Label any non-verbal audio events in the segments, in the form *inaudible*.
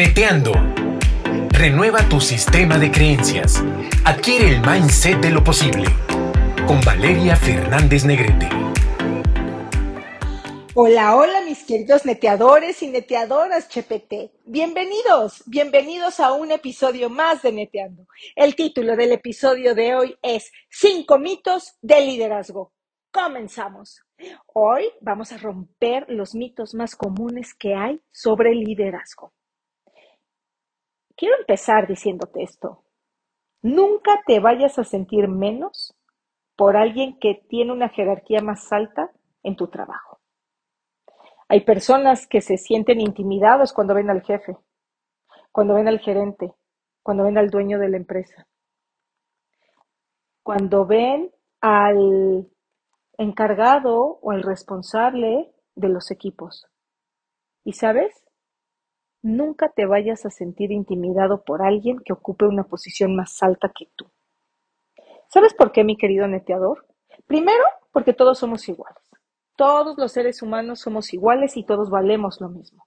Neteando. Renueva tu sistema de creencias. Adquiere el mindset de lo posible. Con Valeria Fernández Negrete. Hola, hola mis queridos neteadores y neteadoras Chepete. Bienvenidos, bienvenidos a un episodio más de Neteando. El título del episodio de hoy es Cinco mitos de liderazgo. Comenzamos. Hoy vamos a romper los mitos más comunes que hay sobre liderazgo. Quiero empezar diciéndote esto. Nunca te vayas a sentir menos por alguien que tiene una jerarquía más alta en tu trabajo. Hay personas que se sienten intimidados cuando ven al jefe, cuando ven al gerente, cuando ven al dueño de la empresa, cuando ven al encargado o al responsable de los equipos. ¿Y sabes? Nunca te vayas a sentir intimidado por alguien que ocupe una posición más alta que tú. ¿Sabes por qué, mi querido neteador? Primero, porque todos somos iguales. Todos los seres humanos somos iguales y todos valemos lo mismo.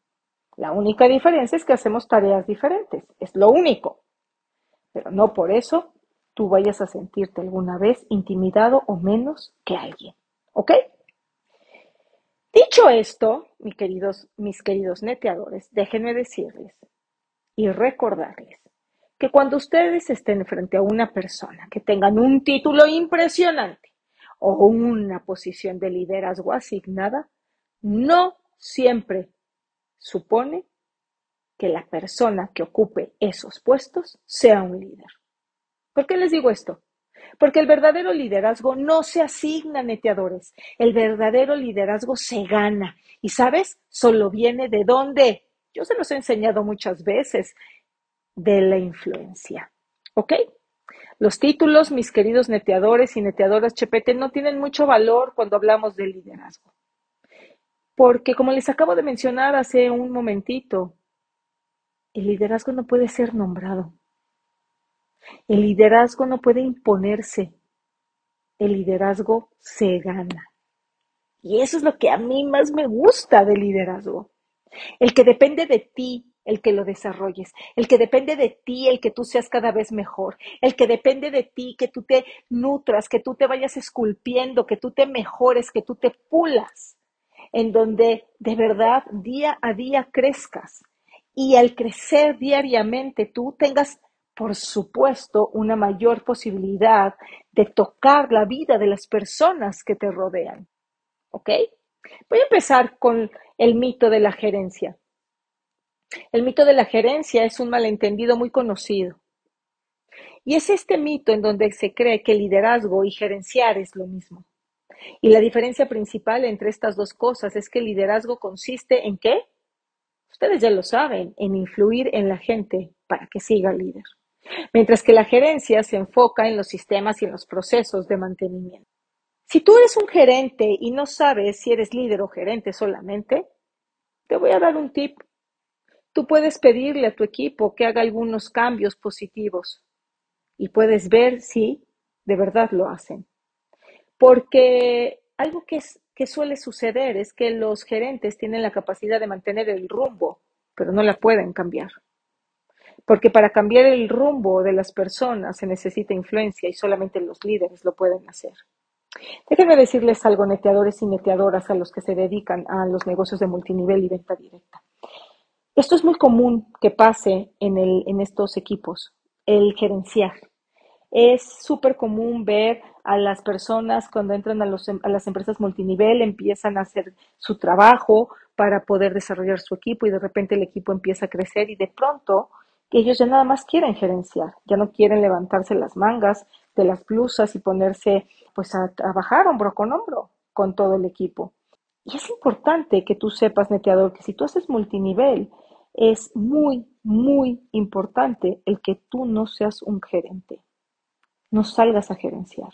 La única diferencia es que hacemos tareas diferentes. Es lo único. Pero no por eso tú vayas a sentirte alguna vez intimidado o menos que alguien. ¿Ok? Dicho esto, mis queridos, neteadores, déjenme decirles y recordarles que cuando ustedes estén frente a una persona que tengan un título impresionante o una posición de liderazgo asignada, no siempre supone que la persona que ocupe esos puestos sea un líder. ¿Por qué les digo esto? Porque el verdadero liderazgo no se asigna neteadores, el verdadero liderazgo se gana. Y sabes, solo viene de dónde. Yo se los he enseñado muchas veces, de la influencia. ¿Ok? Los títulos, mis queridos neteadores y neteadoras Chepete, no tienen mucho valor cuando hablamos de liderazgo. Porque, como les acabo de mencionar hace un momentito, el liderazgo no puede ser nombrado. El liderazgo no puede imponerse. El liderazgo se gana. Y eso es lo que a mí más me gusta del liderazgo. El que depende de ti, el que lo desarrolles, el que depende de ti, el que tú seas cada vez mejor, el que depende de ti, que tú te nutras, que tú te vayas esculpiendo, que tú te mejores, que tú te pulas, en donde de verdad día a día crezcas. Y al crecer diariamente tú tengas por supuesto, una mayor posibilidad de tocar la vida de las personas que te rodean. ¿Ok? Voy a empezar con el mito de la gerencia. El mito de la gerencia es un malentendido muy conocido. Y es este mito en donde se cree que liderazgo y gerenciar es lo mismo. Y la diferencia principal entre estas dos cosas es que el liderazgo consiste en qué? Ustedes ya lo saben, en influir en la gente para que siga líder mientras que la gerencia se enfoca en los sistemas y en los procesos de mantenimiento. Si tú eres un gerente y no sabes si eres líder o gerente solamente, te voy a dar un tip. Tú puedes pedirle a tu equipo que haga algunos cambios positivos y puedes ver si de verdad lo hacen. Porque algo que, que suele suceder es que los gerentes tienen la capacidad de mantener el rumbo, pero no la pueden cambiar. Porque para cambiar el rumbo de las personas se necesita influencia y solamente los líderes lo pueden hacer. Déjenme decirles algo, neteadores y neteadoras a los que se dedican a los negocios de multinivel y venta directa. Esto es muy común que pase en, el, en estos equipos, el gerenciar. Es súper común ver a las personas cuando entran a, los, a las empresas multinivel, empiezan a hacer su trabajo para poder desarrollar su equipo y de repente el equipo empieza a crecer y de pronto ellos ya nada más quieren gerenciar, ya no quieren levantarse las mangas de las blusas y ponerse pues a trabajar hombro con hombro con todo el equipo. Y es importante que tú sepas, neteador, que si tú haces multinivel, es muy, muy importante el que tú no seas un gerente. No salgas a gerenciar.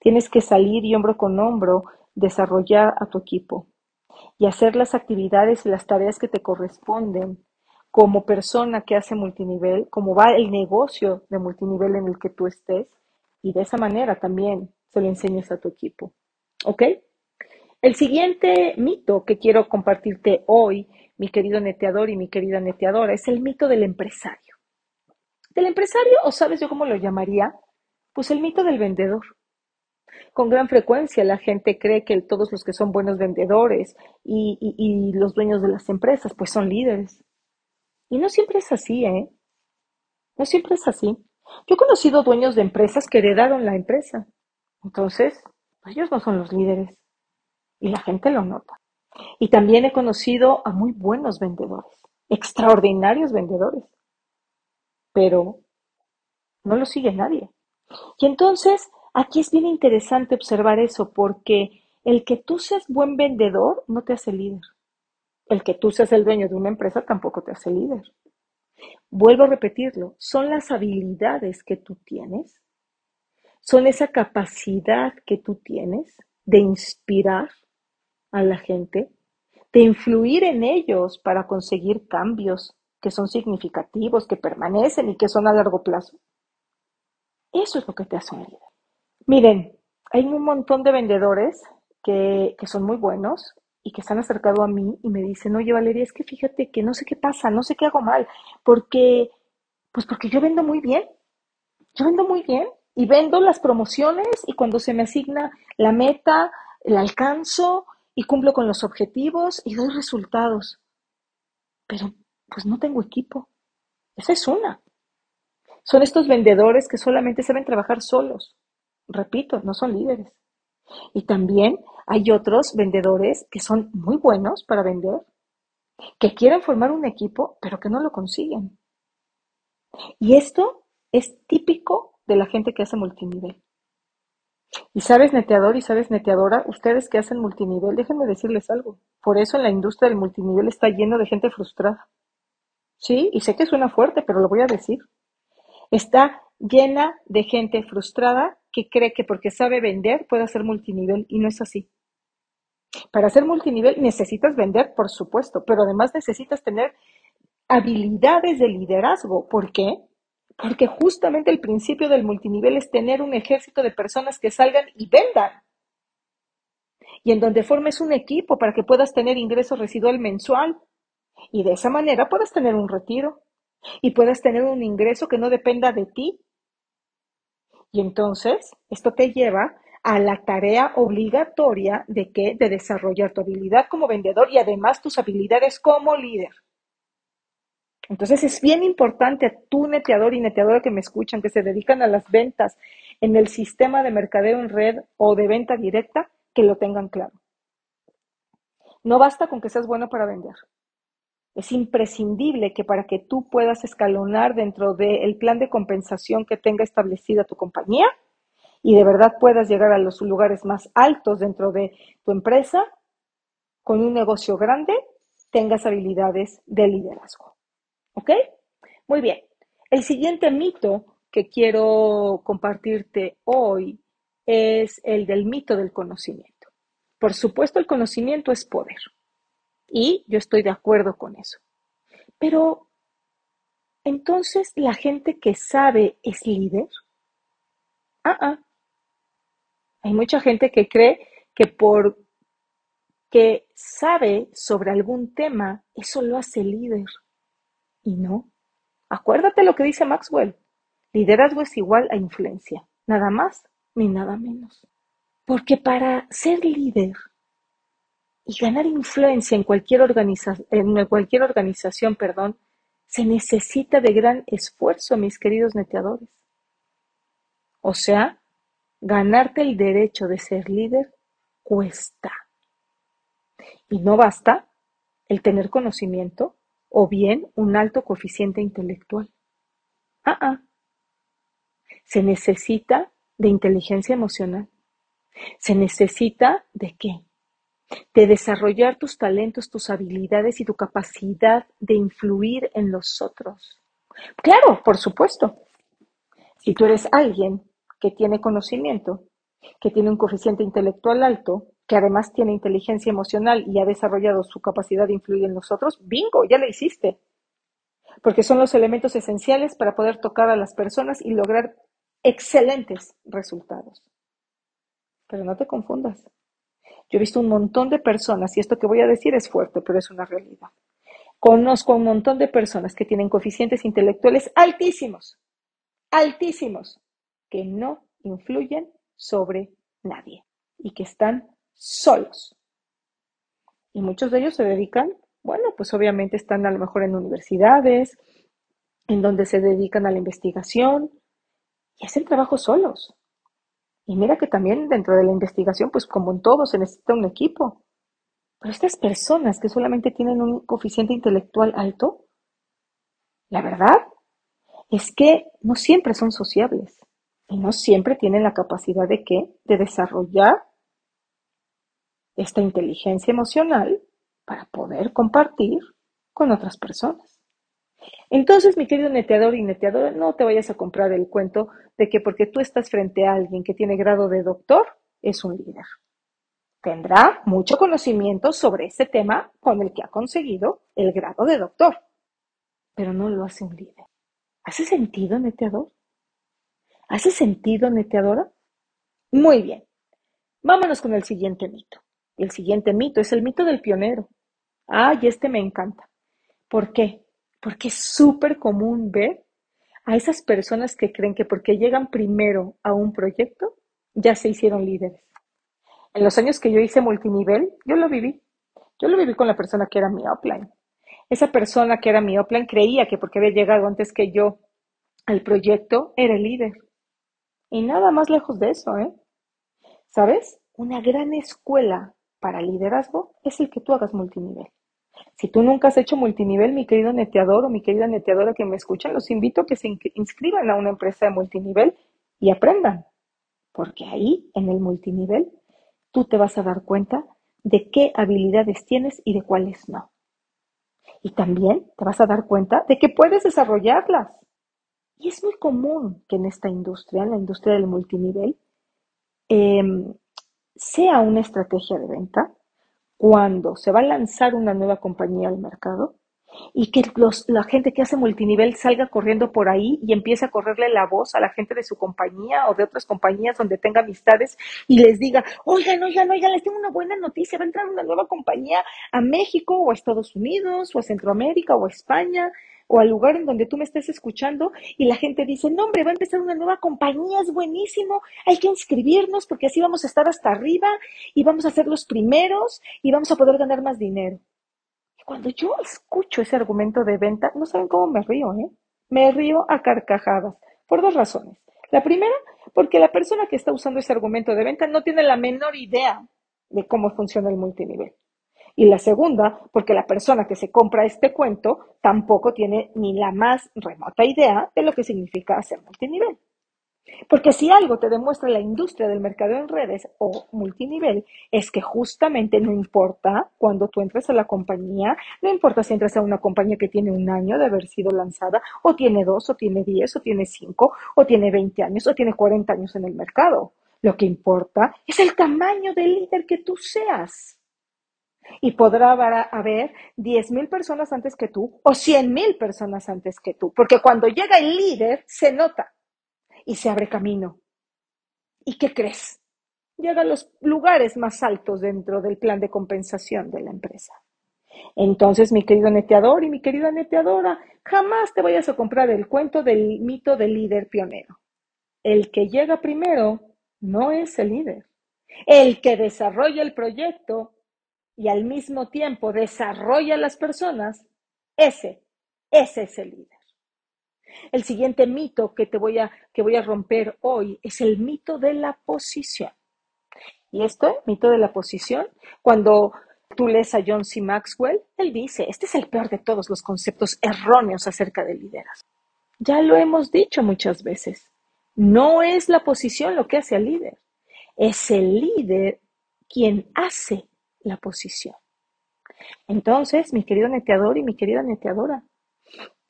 Tienes que salir y hombro con hombro desarrollar a tu equipo y hacer las actividades y las tareas que te corresponden como persona que hace multinivel, cómo va el negocio de multinivel en el que tú estés y de esa manera también se lo enseñas a tu equipo. ¿Ok? El siguiente mito que quiero compartirte hoy, mi querido neteador y mi querida neteadora, es el mito del empresario. Del empresario, o sabes yo cómo lo llamaría, pues el mito del vendedor. Con gran frecuencia la gente cree que todos los que son buenos vendedores y los dueños de las empresas, pues son líderes. Y no siempre es así, ¿eh? No siempre es así. Yo he conocido dueños de empresas que heredaron la empresa. Entonces, ellos no son los líderes. Y la gente lo nota. Y también he conocido a muy buenos vendedores, extraordinarios vendedores. Pero no lo sigue nadie. Y entonces, aquí es bien interesante observar eso, porque el que tú seas buen vendedor no te hace líder. El que tú seas el dueño de una empresa tampoco te hace líder. Vuelvo a repetirlo, son las habilidades que tú tienes, son esa capacidad que tú tienes de inspirar a la gente, de influir en ellos para conseguir cambios que son significativos, que permanecen y que son a largo plazo. Eso es lo que te hace un líder. Miren, hay un montón de vendedores que, que son muy buenos, y que se han acercado a mí y me dicen, oye Valeria, es que fíjate que no sé qué pasa, no sé qué hago mal, porque, pues porque yo vendo muy bien, yo vendo muy bien y vendo las promociones y cuando se me asigna la meta, la alcanzo y cumplo con los objetivos y doy resultados. Pero pues no tengo equipo. Esa es una. Son estos vendedores que solamente saben trabajar solos. Repito, no son líderes. Y también hay otros vendedores que son muy buenos para vender, que quieren formar un equipo, pero que no lo consiguen. Y esto es típico de la gente que hace multinivel. Y sabes, neteador y sabes, neteadora, ustedes que hacen multinivel, déjenme decirles algo. Por eso en la industria del multinivel está lleno de gente frustrada. Sí, y sé que suena fuerte, pero lo voy a decir. Está llena de gente frustrada que cree que porque sabe vender puede hacer multinivel y no es así. Para hacer multinivel necesitas vender, por supuesto, pero además necesitas tener habilidades de liderazgo. ¿Por qué? Porque justamente el principio del multinivel es tener un ejército de personas que salgan y vendan. Y en donde formes un equipo para que puedas tener ingreso residual mensual. Y de esa manera puedas tener un retiro. Y puedas tener un ingreso que no dependa de ti, y entonces, esto te lleva a la tarea obligatoria de que de desarrollar tu habilidad como vendedor y además tus habilidades como líder. Entonces es bien importante a tu neteador y neteadora que me escuchan, que se dedican a las ventas en el sistema de mercadeo en red o de venta directa, que lo tengan claro. No basta con que seas bueno para vender. Es imprescindible que para que tú puedas escalonar dentro del plan de compensación que tenga establecida tu compañía y de verdad puedas llegar a los lugares más altos dentro de tu empresa, con un negocio grande, tengas habilidades de liderazgo. ¿Ok? Muy bien. El siguiente mito que quiero compartirte hoy es el del mito del conocimiento. Por supuesto, el conocimiento es poder. Y yo estoy de acuerdo con eso. Pero, entonces, ¿la gente que sabe es líder? Ah, ah. Hay mucha gente que cree que por que sabe sobre algún tema, eso lo hace líder. Y no. Acuérdate lo que dice Maxwell. Liderazgo es igual a influencia. Nada más ni nada menos. Porque para ser líder y ganar influencia en cualquier, en cualquier organización, perdón, se necesita de gran esfuerzo, mis queridos neteadores. O sea, ganarte el derecho de ser líder cuesta. Y no basta el tener conocimiento o bien un alto coeficiente intelectual. Ah, ah. Se necesita de inteligencia emocional. Se necesita de qué? de desarrollar tus talentos, tus habilidades y tu capacidad de influir en los otros. Claro, por supuesto. Si tú eres alguien que tiene conocimiento, que tiene un coeficiente intelectual alto, que además tiene inteligencia emocional y ha desarrollado su capacidad de influir en los otros, bingo, ya lo hiciste. Porque son los elementos esenciales para poder tocar a las personas y lograr excelentes resultados. Pero no te confundas. Yo he visto un montón de personas, y esto que voy a decir es fuerte, pero es una realidad, Conozco un montón de personas que tienen coeficientes intelectuales altísimos, altísimos, que no influyen sobre nadie y que están solos. Y muchos de ellos se dedican, bueno, pues obviamente están a lo mejor en universidades, en donde se dedican a la investigación y hacen trabajo solos. Y mira que también dentro de la investigación, pues como en todo, se necesita un equipo. Pero estas personas que solamente tienen un coeficiente intelectual alto, la verdad es que no siempre son sociables y no siempre tienen la capacidad de qué? De desarrollar esta inteligencia emocional para poder compartir con otras personas. Entonces, mi querido neteador y neteadora, no te vayas a comprar el cuento de que porque tú estás frente a alguien que tiene grado de doctor, es un líder. Tendrá mucho conocimiento sobre ese tema con el que ha conseguido el grado de doctor, pero no lo hace un líder. ¿Hace sentido, neteador? ¿Hace sentido, neteadora? Muy bien. Vámonos con el siguiente mito. El siguiente mito es el mito del pionero. Ay, este me encanta. ¿Por qué? Porque es súper común ver a esas personas que creen que porque llegan primero a un proyecto, ya se hicieron líderes. En los años que yo hice multinivel, yo lo viví. Yo lo viví con la persona que era mi upline. Esa persona que era mi upline creía que porque había llegado antes que yo al proyecto, era el líder. Y nada más lejos de eso, ¿eh? ¿Sabes? Una gran escuela para liderazgo es el que tú hagas multinivel. Si tú nunca has hecho multinivel, mi querido neteador o mi querida neteadora que me escuchan, los invito a que se inscriban a una empresa de multinivel y aprendan. Porque ahí, en el multinivel, tú te vas a dar cuenta de qué habilidades tienes y de cuáles no. Y también te vas a dar cuenta de que puedes desarrollarlas. Y es muy común que en esta industria, en la industria del multinivel, em, sea una estrategia de venta cuando se va a lanzar una nueva compañía al mercado y que la gente que hace multinivel salga corriendo por ahí y empiece a correrle la voz a la gente de su compañía o de otras compañías donde tenga amistades y les diga, oigan, oigan, oigan, les tengo una buena noticia, va a entrar una nueva compañía a México o a Estados Unidos o a Centroamérica o a España o al lugar en donde tú me estés escuchando y la gente dice, no hombre, va a empezar una nueva compañía, es buenísimo, hay que inscribirnos porque así vamos a estar hasta arriba y vamos a ser los primeros y vamos a poder ganar más dinero. Cuando yo escucho ese argumento de venta, no saben cómo me río, ¿eh? Me río a carcajadas, por dos razones. La primera, porque la persona que está usando ese argumento de venta no tiene la menor idea de cómo funciona el multinivel. Y la segunda, porque la persona que se compra este cuento tampoco tiene ni la más remota idea de lo que significa hacer multinivel. Porque si algo te demuestra la industria del mercado en redes o multinivel, es que justamente no importa cuando tú entres a la compañía, no importa si entras a una compañía que tiene un año de haber sido lanzada, o tiene dos, o tiene diez, o tiene cinco, o tiene veinte años, o tiene cuarenta años en el mercado. Lo que importa es el tamaño del líder que tú seas. Y podrá haber diez mil personas antes que tú o cien mil personas antes que tú, porque cuando llega el líder se nota y se abre camino. ¿Y qué crees? Llega a los lugares más altos dentro del plan de compensación de la empresa. Entonces, mi querido neteador y mi querida neteadora, jamás te vayas a comprar el cuento del mito del líder pionero. El que llega primero no es el líder. El que desarrolla el proyecto y al mismo tiempo desarrolla las personas, ese, ese es el líder. El siguiente mito que te voy a, que voy a romper hoy es el mito de la posición. Y esto, mito de la posición, cuando tú lees a John C. Maxwell, él dice, este es el peor de todos los conceptos erróneos acerca del liderazgo. Ya lo hemos dicho muchas veces. No es la posición lo que hace al líder, es el líder quien hace la posición. Entonces, mi querido neteador y mi querida neteadora,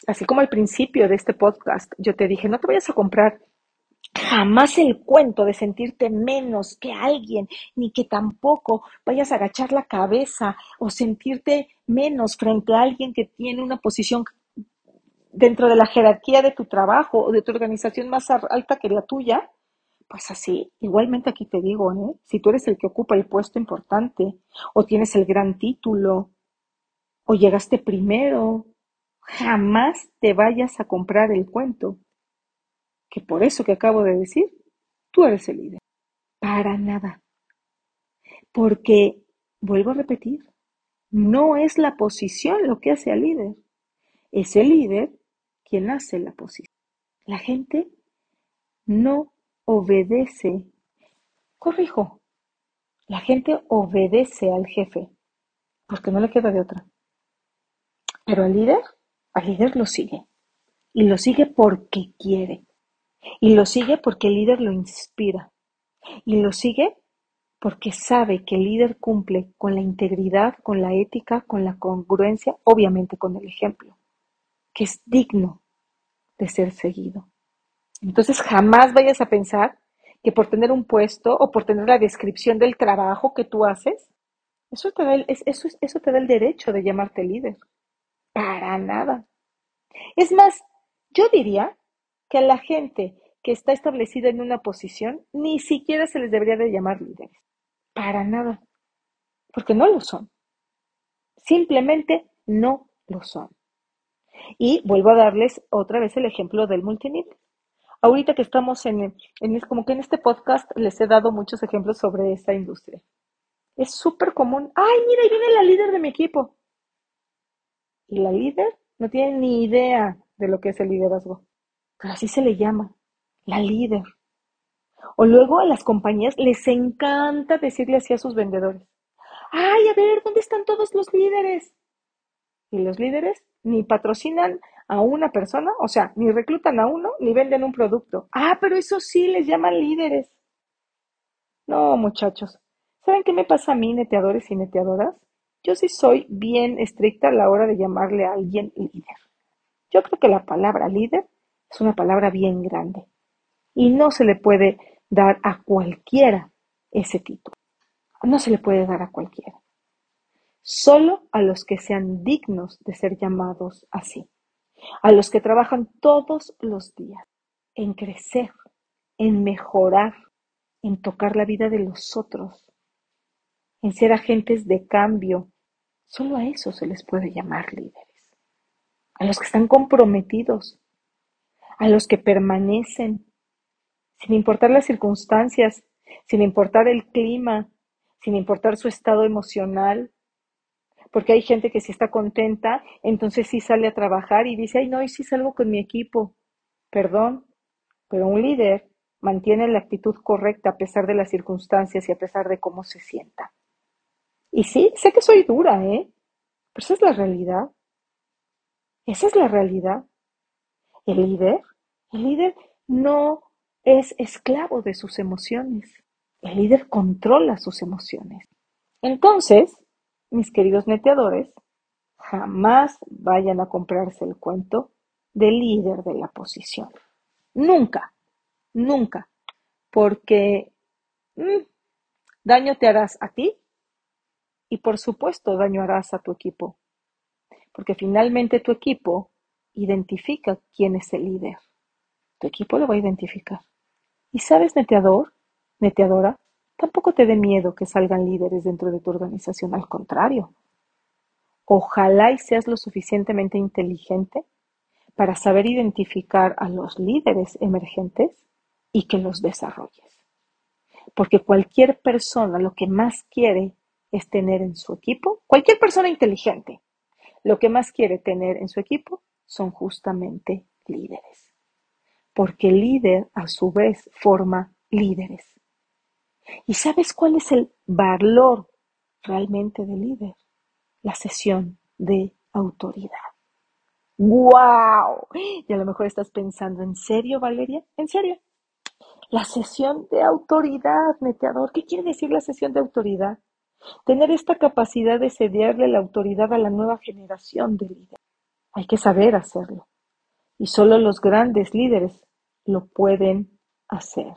así como al principio de este podcast, yo te dije, no te vayas a comprar jamás el cuento de sentirte menos que alguien, ni que tampoco vayas a agachar la cabeza o sentirte menos frente a alguien que tiene una posición dentro de la jerarquía de tu trabajo o de tu organización más alta que la tuya. Pues así, igualmente aquí te digo, ¿eh? si tú eres el que ocupa el puesto importante o tienes el gran título o llegaste primero. Jamás te vayas a comprar el cuento. Que por eso que acabo de decir, tú eres el líder. Para nada. Porque, vuelvo a repetir, no es la posición lo que hace al líder. Es el líder quien hace la posición. La gente no obedece. Corrijo. La gente obedece al jefe porque no le queda de otra. Pero al líder, al líder lo sigue. Y lo sigue porque quiere. Y lo sigue porque el líder lo inspira. Y lo sigue porque sabe que el líder cumple con la integridad, con la ética, con la congruencia, obviamente con el ejemplo, que es digno de ser seguido. Entonces jamás vayas a pensar que por tener un puesto o por tener la descripción del trabajo que tú haces, eso te da el, eso, eso te da el derecho de llamarte líder. Para nada. Es más, yo diría que a la gente que está establecida en una posición ni siquiera se les debería de llamar líderes. Para nada. Porque no lo son. Simplemente no lo son. Y vuelvo a darles otra vez el ejemplo del multinivel. Ahorita que estamos en, en, como que en este podcast les he dado muchos ejemplos sobre esta industria. Es súper común. Ay, mira, ahí viene la líder de mi equipo. Y la líder no tiene ni idea de lo que es el liderazgo. Pero así se le llama, la líder. O luego a las compañías les encanta decirle así a sus vendedores. Ay, a ver, ¿dónde están todos los líderes? Y los líderes ni patrocinan a una persona, o sea, ni reclutan a uno, ni venden un producto. Ah, pero eso sí les llaman líderes. No, muchachos. ¿Saben qué me pasa a mí, neteadores y neteadoras? Yo sí soy bien estricta a la hora de llamarle a alguien líder. Yo creo que la palabra líder es una palabra bien grande y no se le puede dar a cualquiera ese título. No se le puede dar a cualquiera. Solo a los que sean dignos de ser llamados así. A los que trabajan todos los días en crecer, en mejorar, en tocar la vida de los otros, en ser agentes de cambio. Solo a eso se les puede llamar líderes. A los que están comprometidos, a los que permanecen, sin importar las circunstancias, sin importar el clima, sin importar su estado emocional, porque hay gente que si está contenta, entonces sí sale a trabajar y dice, ay, no, y sí salgo con mi equipo. Perdón, pero un líder mantiene la actitud correcta a pesar de las circunstancias y a pesar de cómo se sienta. Y sí, sé que soy dura, ¿eh? Pero esa es la realidad. Esa es la realidad. El líder, el líder no es esclavo de sus emociones. El líder controla sus emociones. Entonces, mis queridos neteadores, jamás vayan a comprarse el cuento del líder de la posición. Nunca, nunca, porque mm, daño te harás a ti y por supuesto daño harás a tu equipo, porque finalmente tu equipo identifica quién es el líder. Tu equipo lo va a identificar. ¿Y sabes, neteador, neteadora? Tampoco te dé miedo que salgan líderes dentro de tu organización, al contrario. Ojalá y seas lo suficientemente inteligente para saber identificar a los líderes emergentes y que los desarrolles. Porque cualquier persona lo que más quiere es tener en su equipo, cualquier persona inteligente, lo que más quiere tener en su equipo son justamente líderes. Porque el líder a su vez forma líderes. ¿Y sabes cuál es el valor realmente del líder? La sesión de autoridad. ¡Wow! Y a lo mejor estás pensando, ¿en serio, Valeria? ¿En serio? La sesión de autoridad, meteador. ¿Qué quiere decir la sesión de autoridad? Tener esta capacidad de cederle la autoridad a la nueva generación de líderes. Hay que saber hacerlo. Y solo los grandes líderes lo pueden hacer.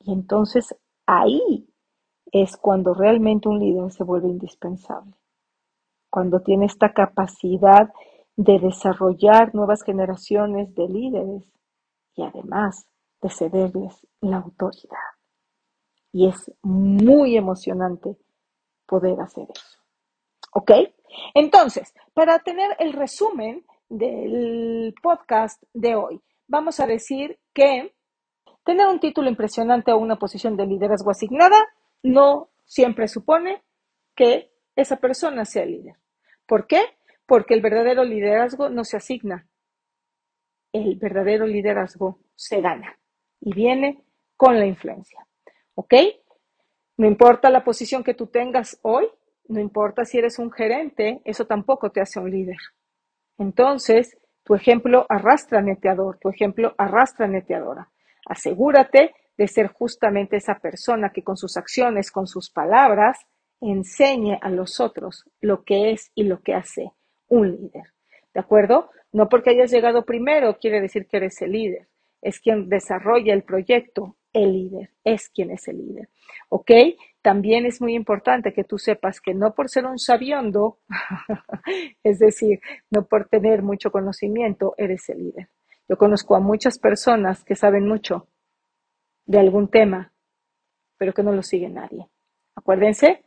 Y entonces ahí es cuando realmente un líder se vuelve indispensable. Cuando tiene esta capacidad de desarrollar nuevas generaciones de líderes y además de cederles la autoridad. Y es muy emocionante poder hacer eso. ¿Ok? Entonces, para tener el resumen del podcast de hoy, vamos a decir que tener un título impresionante o una posición de liderazgo asignada no siempre supone que esa persona sea líder. ¿Por qué? Porque el verdadero liderazgo no se asigna. El verdadero liderazgo se gana y viene con la influencia. ¿Ok? No importa la posición que tú tengas hoy, no importa si eres un gerente, eso tampoco te hace un líder. Entonces, tu ejemplo arrastra neteador, tu ejemplo arrastra neteadora. Asegúrate de ser justamente esa persona que con sus acciones, con sus palabras, enseñe a los otros lo que es y lo que hace un líder. ¿De acuerdo? No porque hayas llegado primero quiere decir que eres el líder. Es quien desarrolla el proyecto, el líder, es quien es el líder. ¿Ok? También es muy importante que tú sepas que no por ser un sabiondo, *laughs* es decir, no por tener mucho conocimiento, eres el líder. Yo conozco a muchas personas que saben mucho de algún tema, pero que no lo sigue nadie. Acuérdense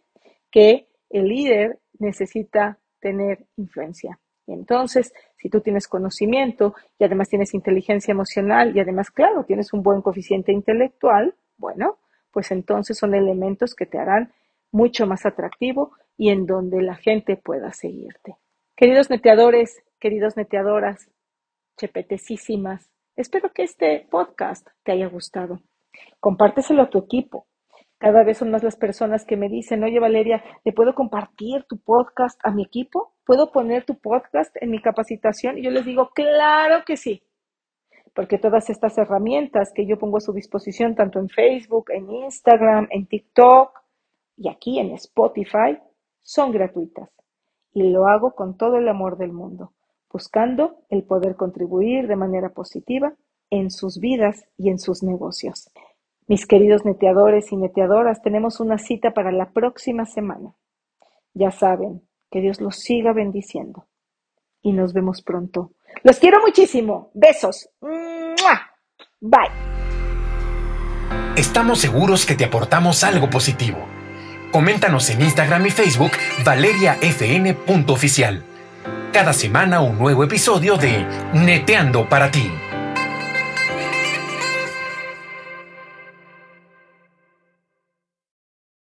que el líder necesita tener influencia. Y entonces, si tú tienes conocimiento y además tienes inteligencia emocional y además, claro, tienes un buen coeficiente intelectual, bueno, pues entonces son elementos que te harán mucho más atractivo y en donde la gente pueda seguirte. Queridos neteadores, queridos neteadoras, chepetecísimas, espero que este podcast te haya gustado. Compárteselo a tu equipo. Cada vez son más las personas que me dicen, oye Valeria, ¿le puedo compartir tu podcast a mi equipo? ¿Puedo poner tu podcast en mi capacitación? Y yo les digo, claro que sí porque todas estas herramientas que yo pongo a su disposición, tanto en Facebook, en Instagram, en TikTok y aquí en Spotify, son gratuitas. Y lo hago con todo el amor del mundo, buscando el poder contribuir de manera positiva en sus vidas y en sus negocios. Mis queridos neteadores y neteadoras, tenemos una cita para la próxima semana. Ya saben, que Dios los siga bendiciendo. Y nos vemos pronto los quiero muchísimo. Besos. Bye. Estamos seguros que te aportamos algo positivo. Coméntanos en Instagram y Facebook valeriafn.oficial. Cada semana un nuevo episodio de Neteando para ti.